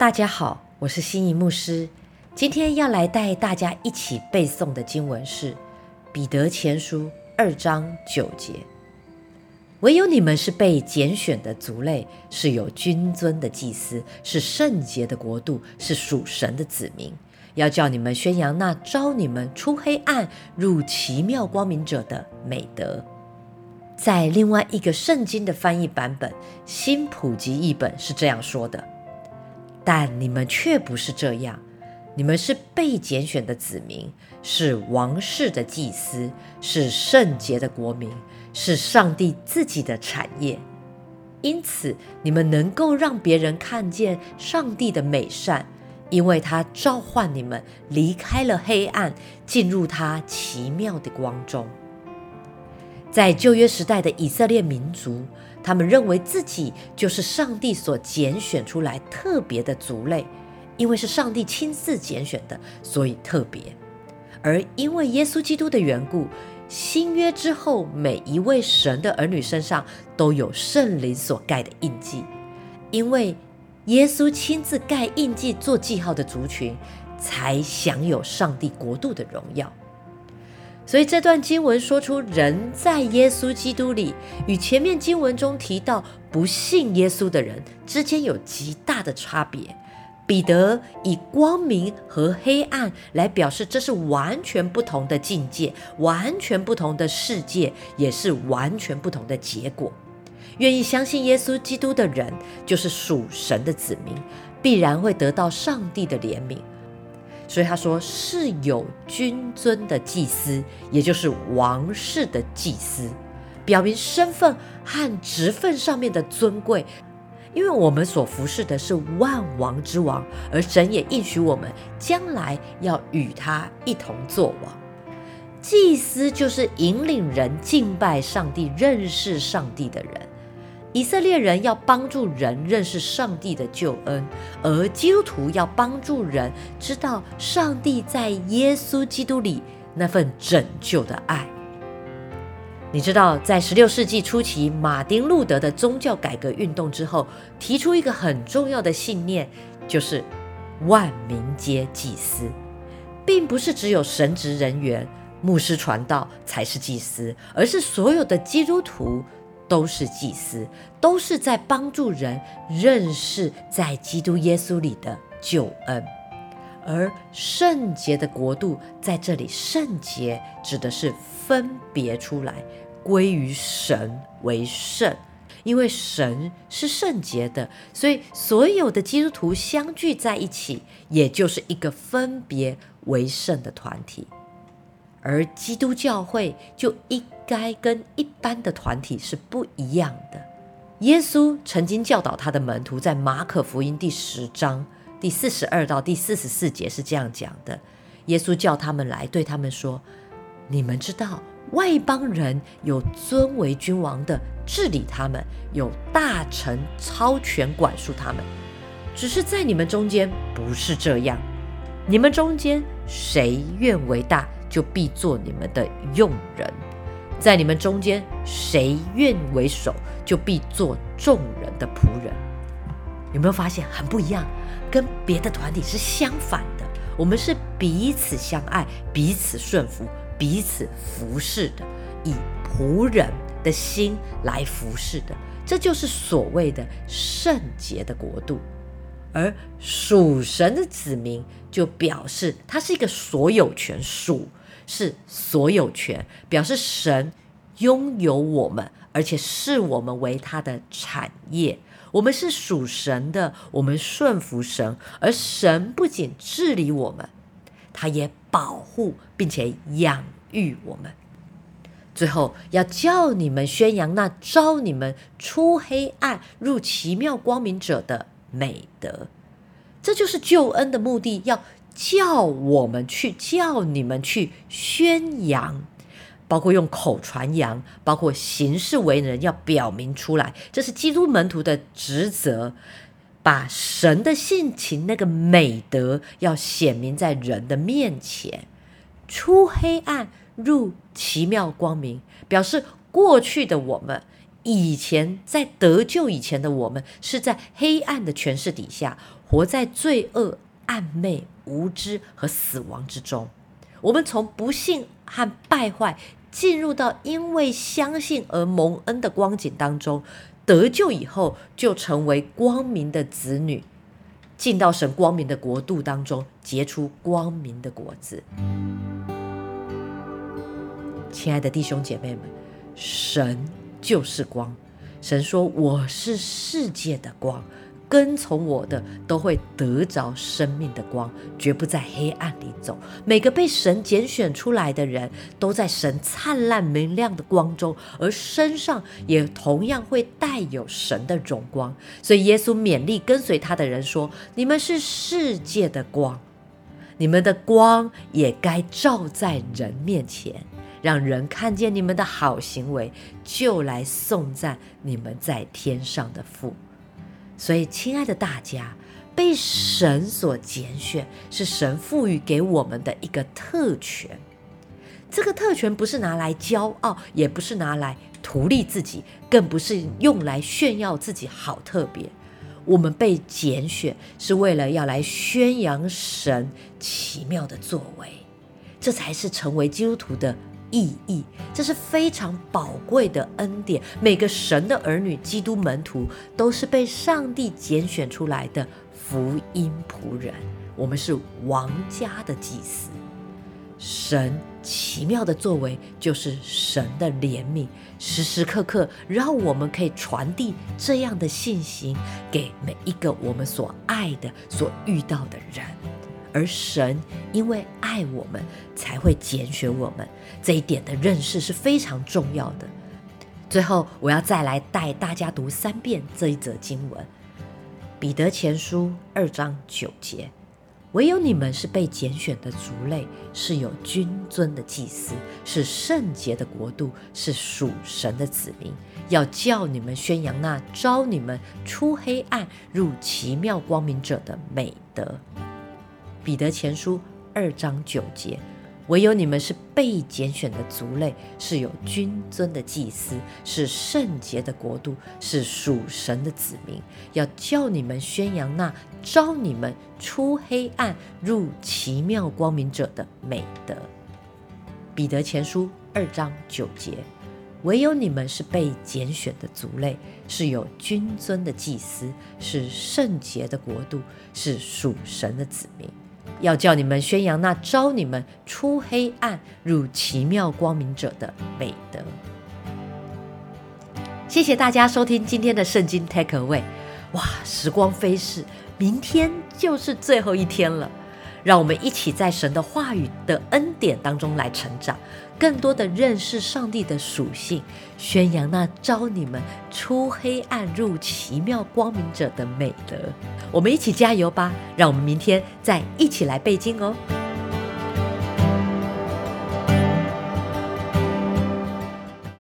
大家好，我是心仪牧师。今天要来带大家一起背诵的经文是《彼得前书》二章九节：“唯有你们是被拣选的族类，是有君尊的祭司，是圣洁的国度，是属神的子民。要叫你们宣扬那招你们出黑暗入奇妙光明者的美德。”在另外一个圣经的翻译版本《新普及译本》是这样说的。但你们却不是这样，你们是被拣选的子民，是王室的祭司，是圣洁的国民，是上帝自己的产业。因此，你们能够让别人看见上帝的美善，因为他召唤你们离开了黑暗，进入他奇妙的光中。在旧约时代的以色列民族。他们认为自己就是上帝所拣选出来特别的族类，因为是上帝亲自拣选的，所以特别。而因为耶稣基督的缘故，新约之后每一位神的儿女身上都有圣灵所盖的印记，因为耶稣亲自盖印记做记号的族群，才享有上帝国度的荣耀。所以这段经文说出人在耶稣基督里，与前面经文中提到不信耶稣的人之间有极大的差别。彼得以光明和黑暗来表示，这是完全不同的境界，完全不同的世界，也是完全不同的结果。愿意相信耶稣基督的人，就是属神的子民，必然会得到上帝的怜悯。所以他说是有君尊的祭司，也就是王室的祭司，表明身份和职分上面的尊贵。因为我们所服侍的是万王之王，而神也应许我们将来要与他一同作王。祭司就是引领人敬拜上帝、认识上帝的人。以色列人要帮助人认识上帝的救恩，而基督徒要帮助人知道上帝在耶稣基督里那份拯救的爱。你知道，在十六世纪初期，马丁路德的宗教改革运动之后，提出一个很重要的信念，就是万民皆祭司，并不是只有神职人员、牧师传道才是祭司，而是所有的基督徒。都是祭司，都是在帮助人认识在基督耶稣里的救恩，而圣洁的国度在这里，圣洁指的是分别出来，归于神为圣，因为神是圣洁的，所以所有的基督徒相聚在一起，也就是一个分别为圣的团体。而基督教会就应该跟一般的团体是不一样的。耶稣曾经教导他的门徒，在马可福音第十章第四十二到第四十四节是这样讲的：耶稣叫他们来，对他们说：“你们知道外邦人有尊为君王的治理他们，有大臣超权管束他们。只是在你们中间不是这样。你们中间谁愿为大？”就必做你们的用人，在你们中间，谁愿为首，就必做众人的仆人。有没有发现很不一样？跟别的团体是相反的。我们是彼此相爱、彼此顺服、彼此服侍的，以仆人的心来服侍的。这就是所谓的圣洁的国度。而属神的子民，就表示他是一个所有权属。是所有权，表示神拥有我们，而且视我们为他的产业。我们是属神的，我们顺服神，而神不仅治理我们，他也保护并且养育我们。最后要叫你们宣扬那招你们出黑暗入奇妙光明者的美德，这就是救恩的目的。要。叫我们去，叫你们去宣扬，包括用口传扬，包括行事为人，要表明出来，这是基督门徒的职责，把神的性情那个美德要显明在人的面前，出黑暗入奇妙光明，表示过去的我们，以前在得救以前的我们，是在黑暗的权势底下。活在罪恶、暗昧、无知和死亡之中。我们从不幸和败坏进入到因为相信而蒙恩的光景当中，得救以后就成为光明的子女，进到神光明的国度当中，结出光明的果子。亲爱的弟兄姐妹们，神就是光。神说：“我是世界的光，跟从我的都会得着生命的光，绝不在黑暗里走。每个被神拣选出来的人都在神灿烂明亮的光中，而身上也同样会带有神的荣光。所以耶稣勉励跟随他的人说：‘你们是世界的光，你们的光也该照在人面前。’”让人看见你们的好行为，就来颂赞你们在天上的父。所以，亲爱的大家，被神所拣选，是神赋予给我们的一个特权。这个特权不是拿来骄傲，也不是拿来图利自己，更不是用来炫耀自己好特别。我们被拣选，是为了要来宣扬神奇妙的作为，这才是成为基督徒的。意义，这是非常宝贵的恩典。每个神的儿女、基督门徒，都是被上帝拣选出来的福音仆人。我们是王家的祭司。神奇妙的作为，就是神的怜悯，时时刻刻让我们可以传递这样的信息给每一个我们所爱的、所遇到的人。而神因为爱我们，才会拣选我们。这一点的认识是非常重要的。最后，我要再来带大家读三遍这一则经文：《彼得前书》二章九节，唯有你们是被拣选的族类，是有君尊的祭司，是圣洁的国度，是属神的子民，要叫你们宣扬那招你们出黑暗入奇妙光明者的美德。彼得前书二章九节，唯有你们是被拣选的族类，是有君尊的祭司，是圣洁的国度，是属神的子民，要叫你们宣扬那招你们出黑暗入奇妙光明者的美德。彼得前书二章九节。唯有你们是被拣选的族类，是有君尊的祭司，是圣洁的国度，是属神的子民。要叫你们宣扬那招你们出黑暗入奇妙光明者的美德。谢谢大家收听今天的圣经 Take Away。哇，时光飞逝，明天就是最后一天了。让我们一起在神的话语的恩典当中来成长，更多的认识上帝的属性，宣扬那招你们出黑暗入奇妙光明者的美德。我们一起加油吧！让我们明天再一起来背经哦。